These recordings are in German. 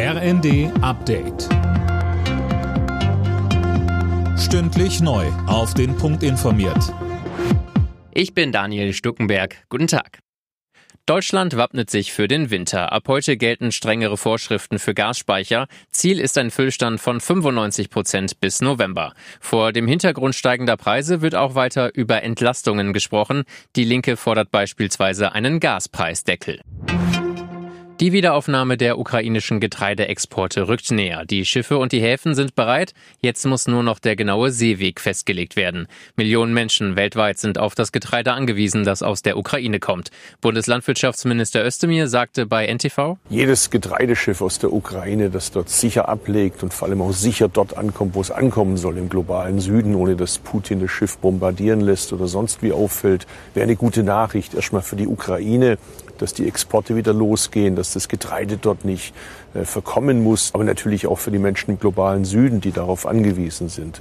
RND Update. Stündlich neu. Auf den Punkt informiert. Ich bin Daniel Stuckenberg. Guten Tag. Deutschland wappnet sich für den Winter. Ab heute gelten strengere Vorschriften für Gasspeicher. Ziel ist ein Füllstand von 95 Prozent bis November. Vor dem Hintergrund steigender Preise wird auch weiter über Entlastungen gesprochen. Die Linke fordert beispielsweise einen Gaspreisdeckel. Die Wiederaufnahme der ukrainischen Getreideexporte rückt näher. Die Schiffe und die Häfen sind bereit. Jetzt muss nur noch der genaue Seeweg festgelegt werden. Millionen Menschen weltweit sind auf das Getreide angewiesen, das aus der Ukraine kommt. Bundeslandwirtschaftsminister Özdemir sagte bei NTV, Jedes Getreideschiff aus der Ukraine, das dort sicher ablegt und vor allem auch sicher dort ankommt, wo es ankommen soll, im globalen Süden, ohne dass Putin das Schiff bombardieren lässt oder sonst wie auffällt, wäre eine gute Nachricht erstmal für die Ukraine, dass die Exporte wieder losgehen, dass das Getreide dort nicht äh, verkommen muss, aber natürlich auch für die Menschen im globalen Süden, die darauf angewiesen sind.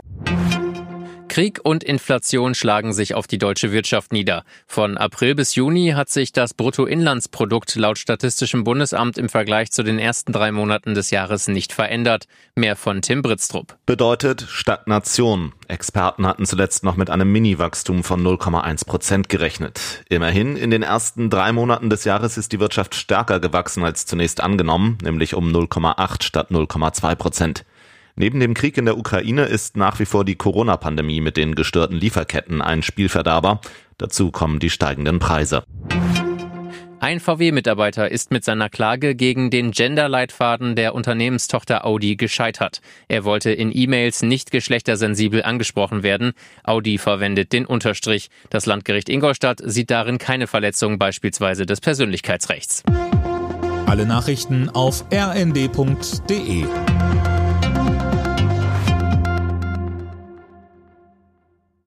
Krieg und Inflation schlagen sich auf die deutsche Wirtschaft nieder. Von April bis Juni hat sich das Bruttoinlandsprodukt laut Statistischem Bundesamt im Vergleich zu den ersten drei Monaten des Jahres nicht verändert. Mehr von Tim Britztrup. Bedeutet Stagnation. Experten hatten zuletzt noch mit einem Mini-Wachstum von 0,1 Prozent gerechnet. Immerhin, in den ersten drei Monaten des Jahres ist die Wirtschaft stärker gewachsen als zunächst angenommen, nämlich um 0,8 statt 0,2 Prozent. Neben dem Krieg in der Ukraine ist nach wie vor die Corona-Pandemie mit den gestörten Lieferketten ein Spielverderber. Dazu kommen die steigenden Preise. Ein VW-Mitarbeiter ist mit seiner Klage gegen den Gender-Leitfaden der Unternehmenstochter Audi gescheitert. Er wollte in E-Mails nicht geschlechtersensibel angesprochen werden. Audi verwendet den Unterstrich. Das Landgericht Ingolstadt sieht darin keine Verletzung beispielsweise des Persönlichkeitsrechts. Alle Nachrichten auf rnd.de